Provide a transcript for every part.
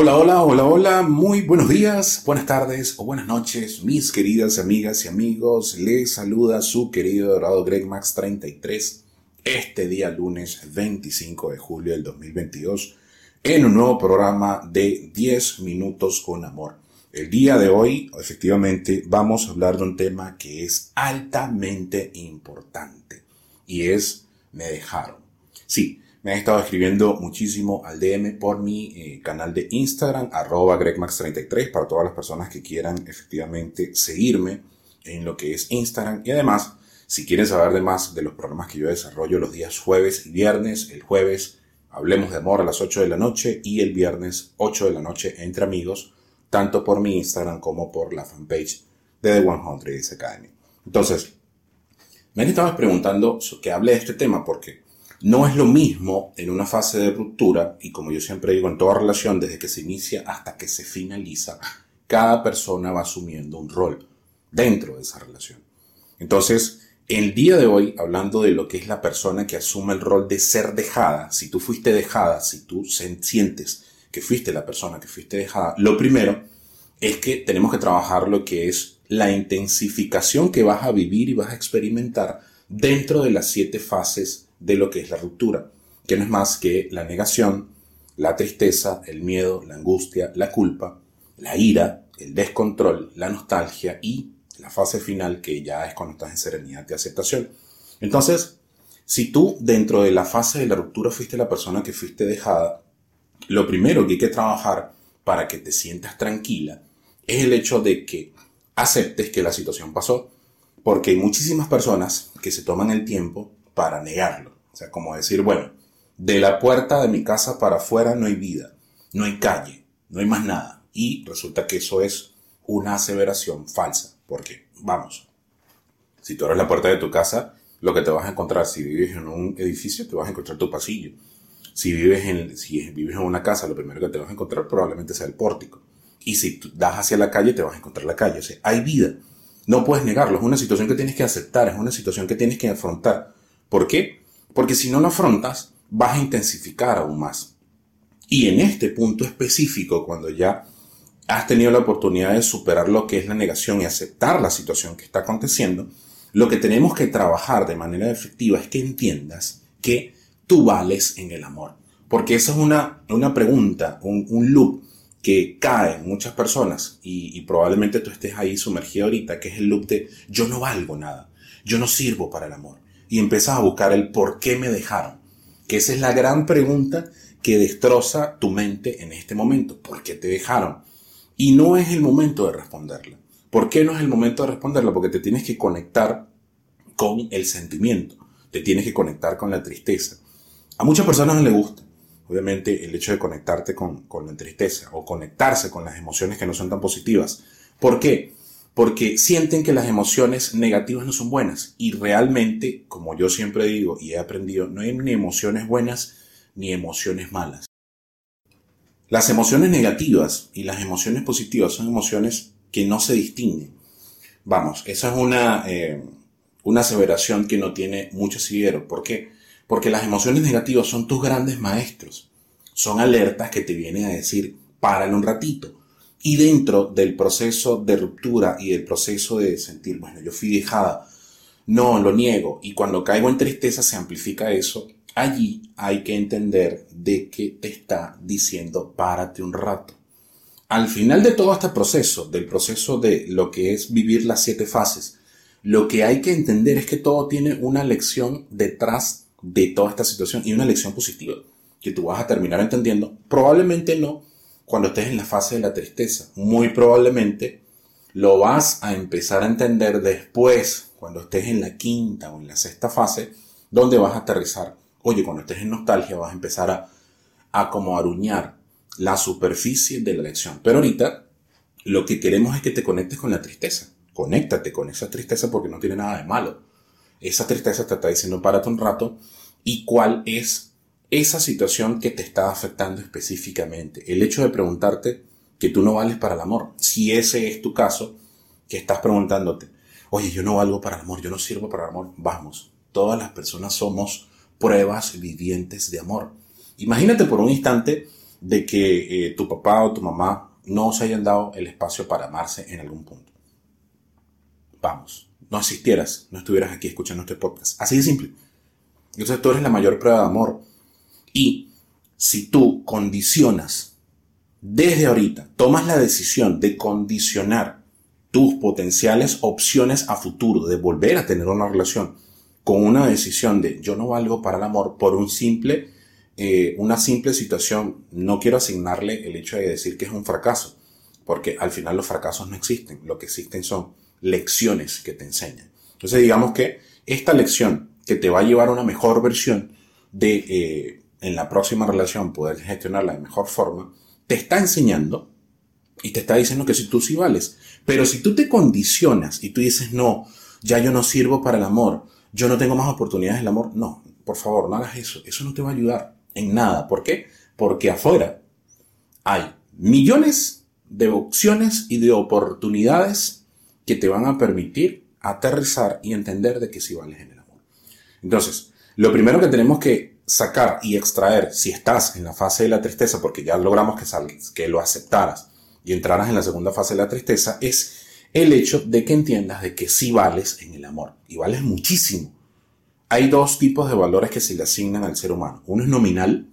Hola, hola, hola, hola, muy buenos días, buenas tardes o buenas noches, mis queridas amigas y amigos. Les saluda su querido dorado Greg Max 33 este día lunes 25 de julio del 2022 en un nuevo programa de 10 minutos con amor. El día de hoy, efectivamente, vamos a hablar de un tema que es altamente importante y es me dejaron. Sí, me han estado escribiendo muchísimo al DM por mi eh, canal de Instagram, arroba gregmax33, para todas las personas que quieran efectivamente seguirme en lo que es Instagram. Y además, si quieren saber de más de los programas que yo desarrollo los días jueves y viernes, el jueves hablemos de amor a las 8 de la noche y el viernes 8 de la noche entre amigos, tanto por mi Instagram como por la fanpage de The 100 Academy. Entonces, me han estado preguntando que hable de este tema porque no es lo mismo en una fase de ruptura, y como yo siempre digo, en toda relación, desde que se inicia hasta que se finaliza, cada persona va asumiendo un rol dentro de esa relación. Entonces, el día de hoy, hablando de lo que es la persona que asume el rol de ser dejada, si tú fuiste dejada, si tú sientes que fuiste la persona que fuiste dejada, lo primero es que tenemos que trabajar lo que es la intensificación que vas a vivir y vas a experimentar dentro de las siete fases de lo que es la ruptura, que no es más que la negación, la tristeza, el miedo, la angustia, la culpa, la ira, el descontrol, la nostalgia y la fase final que ya es cuando estás en serenidad de aceptación. Entonces, si tú dentro de la fase de la ruptura fuiste la persona que fuiste dejada, lo primero que hay que trabajar para que te sientas tranquila es el hecho de que aceptes que la situación pasó, porque hay muchísimas personas que se toman el tiempo para negarlo. O sea, como decir, bueno, de la puerta de mi casa para afuera no hay vida, no hay calle, no hay más nada. Y resulta que eso es una aseveración falsa. Porque, vamos, si tú abres la puerta de tu casa, lo que te vas a encontrar, si vives en un edificio, te vas a encontrar tu pasillo. Si vives en, si vives en una casa, lo primero que te vas a encontrar probablemente sea el pórtico. Y si das hacia la calle, te vas a encontrar la calle. O sea, hay vida. No puedes negarlo. Es una situación que tienes que aceptar. Es una situación que tienes que afrontar. ¿Por qué? Porque si no lo afrontas, vas a intensificar aún más. Y en este punto específico, cuando ya has tenido la oportunidad de superar lo que es la negación y aceptar la situación que está aconteciendo, lo que tenemos que trabajar de manera efectiva es que entiendas que tú vales en el amor. Porque esa es una, una pregunta, un, un loop que cae en muchas personas y, y, probablemente tú estés ahí sumergido ahorita, que es el loop de yo no valgo nada, yo no sirvo para el amor, y empiezas a buscar el por qué me dejaron. Que esa es la gran pregunta que destroza tu mente en este momento. ¿Por qué te dejaron? Y no es el momento de responderla. ¿Por qué no es el momento de responderla? Porque te tienes que conectar con el sentimiento. Te tienes que conectar con la tristeza. A muchas personas no les gusta, obviamente, el hecho de conectarte con, con la tristeza o conectarse con las emociones que no son tan positivas. ¿Por qué? Porque sienten que las emociones negativas no son buenas. Y realmente, como yo siempre digo y he aprendido, no hay ni emociones buenas ni emociones malas. Las emociones negativas y las emociones positivas son emociones que no se distinguen. Vamos, esa es una, eh, una aseveración que no tiene mucho asidero. ¿Por qué? Porque las emociones negativas son tus grandes maestros. Son alertas que te vienen a decir, párale un ratito y dentro del proceso de ruptura y del proceso de sentir, bueno, yo fui dejada, no, lo niego, y cuando caigo en tristeza se amplifica eso, allí hay que entender de qué te está diciendo, párate un rato. Al final de todo este proceso, del proceso de lo que es vivir las siete fases, lo que hay que entender es que todo tiene una lección detrás de toda esta situación y una lección positiva que tú vas a terminar entendiendo. Probablemente no, cuando estés en la fase de la tristeza. Muy probablemente lo vas a empezar a entender después, cuando estés en la quinta o en la sexta fase, donde vas a aterrizar. Oye, cuando estés en nostalgia vas a empezar a, a como aruñar la superficie de la lección. Pero ahorita lo que queremos es que te conectes con la tristeza. Conéctate con esa tristeza porque no tiene nada de malo. Esa tristeza te está diciendo párate un rato y cuál es esa situación que te está afectando específicamente. El hecho de preguntarte que tú no vales para el amor. Si ese es tu caso, que estás preguntándote, oye, yo no valgo para el amor, yo no sirvo para el amor. Vamos, todas las personas somos pruebas vivientes de amor. Imagínate por un instante de que eh, tu papá o tu mamá no se hayan dado el espacio para amarse en algún punto. Vamos, no existieras, no estuvieras aquí escuchando este podcast. Así de simple. Entonces tú eres la mayor prueba de amor. Y si tú condicionas desde ahorita, tomas la decisión de condicionar tus potenciales opciones a futuro, de volver a tener una relación con una decisión de yo no valgo para el amor por un simple, eh, una simple situación, no quiero asignarle el hecho de decir que es un fracaso, porque al final los fracasos no existen, lo que existen son lecciones que te enseñan. Entonces digamos que esta lección que te va a llevar a una mejor versión de eh, en la próxima relación poder gestionarla de mejor forma, te está enseñando y te está diciendo que si tú sí vales. Pero si tú te condicionas y tú dices, no, ya yo no sirvo para el amor, yo no tengo más oportunidades del amor, no, por favor, no hagas eso. Eso no te va a ayudar en nada. ¿Por qué? Porque afuera hay millones de opciones y de oportunidades que te van a permitir aterrizar y entender de que sí vales en el amor. Entonces, lo primero que tenemos que sacar y extraer si estás en la fase de la tristeza, porque ya logramos que, salgas, que lo aceptaras y entraras en la segunda fase de la tristeza, es el hecho de que entiendas de que sí vales en el amor y vales muchísimo. Hay dos tipos de valores que se le asignan al ser humano. Uno es nominal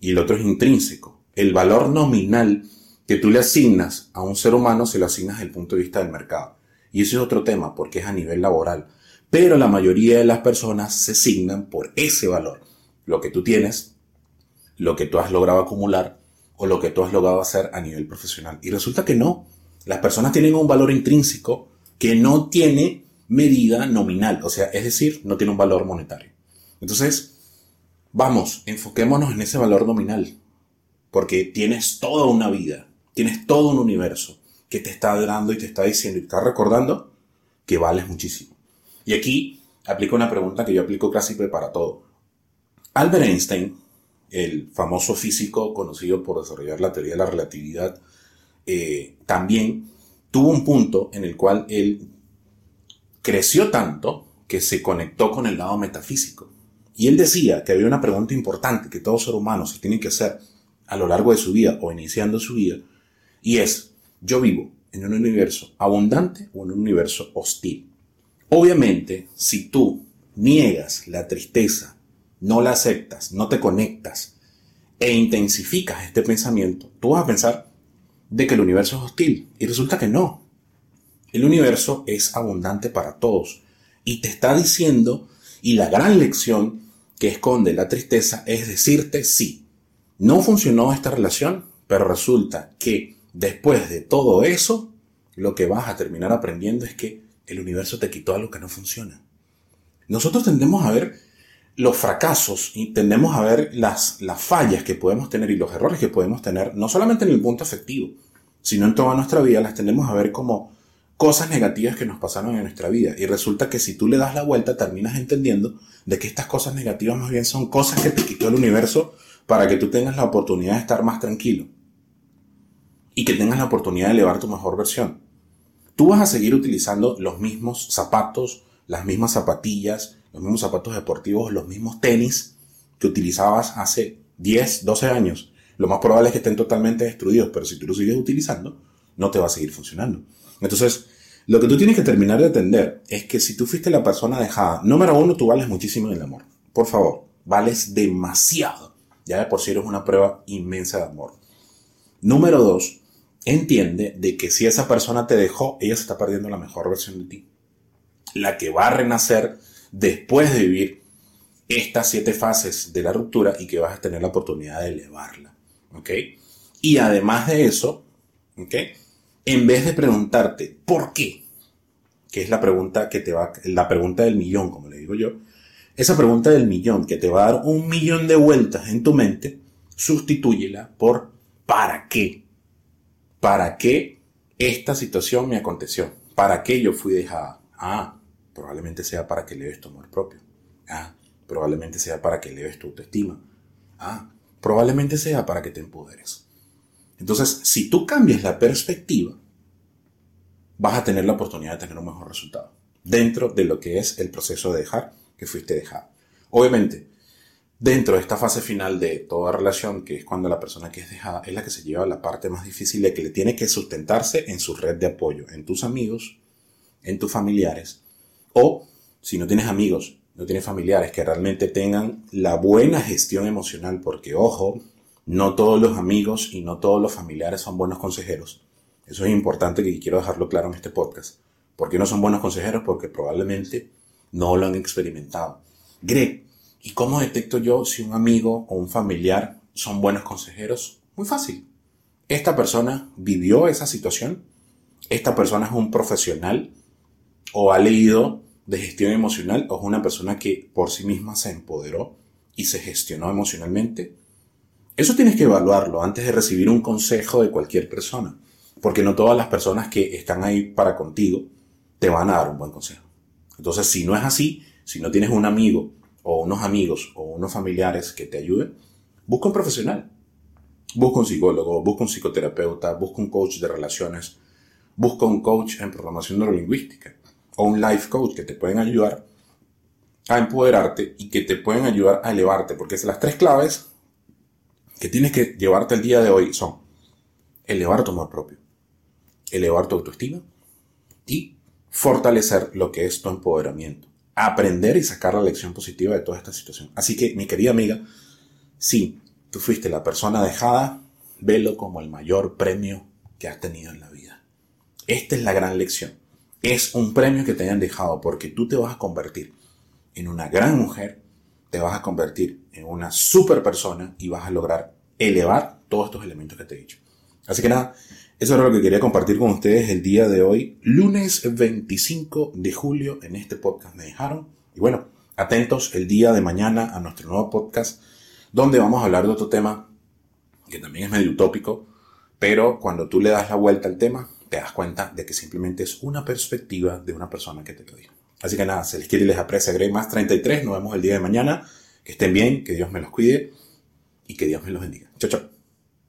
y el otro es intrínseco. El valor nominal que tú le asignas a un ser humano se lo asignas desde el punto de vista del mercado. Y ese es otro tema porque es a nivel laboral. Pero la mayoría de las personas se asignan por ese valor lo que tú tienes, lo que tú has logrado acumular o lo que tú has logrado hacer a nivel profesional. Y resulta que no. Las personas tienen un valor intrínseco que no tiene medida nominal, o sea, es decir, no tiene un valor monetario. Entonces, vamos, enfoquémonos en ese valor nominal, porque tienes toda una vida, tienes todo un universo que te está dando y te está diciendo y te está recordando que vales muchísimo. Y aquí aplico una pregunta que yo aplico casi para todo. Albert Einstein, el famoso físico conocido por desarrollar la teoría de la relatividad, eh, también tuvo un punto en el cual él creció tanto que se conectó con el lado metafísico. Y él decía que había una pregunta importante que todo ser humano se tiene que hacer a lo largo de su vida o iniciando su vida, y es, yo vivo en un universo abundante o en un universo hostil. Obviamente, si tú niegas la tristeza, no la aceptas, no te conectas e intensificas este pensamiento, tú vas a pensar de que el universo es hostil. Y resulta que no. El universo es abundante para todos. Y te está diciendo, y la gran lección que esconde la tristeza es decirte sí. No funcionó esta relación, pero resulta que después de todo eso, lo que vas a terminar aprendiendo es que el universo te quitó algo que no funciona. Nosotros tendemos a ver los fracasos y tendemos a ver las, las fallas que podemos tener y los errores que podemos tener, no solamente en el punto afectivo, sino en toda nuestra vida, las tendemos a ver como cosas negativas que nos pasaron en nuestra vida. Y resulta que si tú le das la vuelta, terminas entendiendo de que estas cosas negativas más bien son cosas que te quitó el universo para que tú tengas la oportunidad de estar más tranquilo. Y que tengas la oportunidad de elevar tu mejor versión. Tú vas a seguir utilizando los mismos zapatos, las mismas zapatillas, los mismos zapatos deportivos, los mismos tenis que utilizabas hace 10, 12 años. Lo más probable es que estén totalmente destruidos, pero si tú los sigues utilizando, no te va a seguir funcionando. Entonces, lo que tú tienes que terminar de entender es que si tú fuiste la persona dejada, número uno, tú vales muchísimo en el amor. Por favor, vales demasiado. Ya de por sí eres una prueba inmensa de amor. Número dos, entiende de que si esa persona te dejó, ella se está perdiendo la mejor versión de ti. La que va a renacer después de vivir estas siete fases de la ruptura y que vas a tener la oportunidad de elevarla. ¿Ok? Y además de eso, ¿ok? En vez de preguntarte ¿por qué? Que es la pregunta que te va, la pregunta del millón, como le digo yo, esa pregunta del millón que te va a dar un millón de vueltas en tu mente, sustitúyela por ¿para qué? ¿Para qué esta situación me aconteció? ¿Para qué yo fui dejada? Ah, Probablemente sea para que leves tu amor propio. Ah, probablemente sea para que leves tu autoestima. Ah, probablemente sea para que te empoderes. Entonces, si tú cambias la perspectiva, vas a tener la oportunidad de tener un mejor resultado dentro de lo que es el proceso de dejar que fuiste dejado. Obviamente, dentro de esta fase final de toda relación, que es cuando la persona que es dejada es la que se lleva la parte más difícil de que le tiene que sustentarse en su red de apoyo, en tus amigos, en tus familiares, o si no tienes amigos, no tienes familiares que realmente tengan la buena gestión emocional, porque ojo, no todos los amigos y no todos los familiares son buenos consejeros. Eso es importante que quiero dejarlo claro en este podcast. ¿Por qué no son buenos consejeros? Porque probablemente no lo han experimentado. Greg, ¿y cómo detecto yo si un amigo o un familiar son buenos consejeros? Muy fácil. Esta persona vivió esa situación. Esta persona es un profesional o ha leído de gestión emocional o es una persona que por sí misma se empoderó y se gestionó emocionalmente. Eso tienes que evaluarlo antes de recibir un consejo de cualquier persona, porque no todas las personas que están ahí para contigo te van a dar un buen consejo. Entonces, si no es así, si no tienes un amigo o unos amigos o unos familiares que te ayuden, busca un profesional. Busca un psicólogo, busca un psicoterapeuta, busca un coach de relaciones, busca un coach en programación neurolingüística o un life coach que te pueden ayudar a empoderarte y que te pueden ayudar a elevarte, porque las tres claves que tienes que llevarte el día de hoy son elevar tu amor propio, elevar tu autoestima y fortalecer lo que es tu empoderamiento, aprender y sacar la lección positiva de toda esta situación. Así que, mi querida amiga, si tú fuiste la persona dejada, velo como el mayor premio que has tenido en la vida. Esta es la gran lección es un premio que te hayan dejado porque tú te vas a convertir en una gran mujer, te vas a convertir en una super persona y vas a lograr elevar todos estos elementos que te he dicho. Así que nada, eso era lo que quería compartir con ustedes el día de hoy, lunes 25 de julio, en este podcast me dejaron. Y bueno, atentos el día de mañana a nuestro nuevo podcast, donde vamos a hablar de otro tema que también es medio utópico, pero cuando tú le das la vuelta al tema, te das cuenta de que simplemente es una perspectiva de una persona que te lo dijo. Así que nada, se les quiere y les aprecia Grey más 33. Nos vemos el día de mañana. Que estén bien, que Dios me los cuide y que Dios me los bendiga. Chao, chao.